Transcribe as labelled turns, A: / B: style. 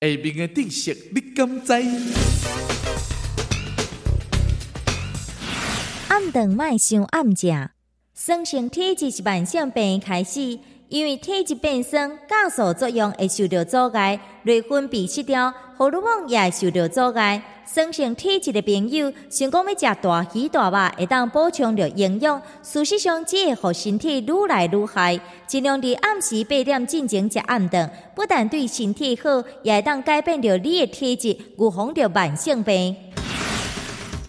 A: 下面的知识你敢知？
B: 暗顿卖想暗食，酸性体质是慢性病开始，因为体质变酸，酵素作用会受到阻碍，内分泌失调，荷尔蒙也会受到阻碍。酸性体质的朋友，想讲要食大鱼大肉，会当补充着营养，事实上只会互身体愈来愈害。尽量伫暗时八点进前食暗顿，不但对身体好，也会当改变着你的体质，预防着慢性病。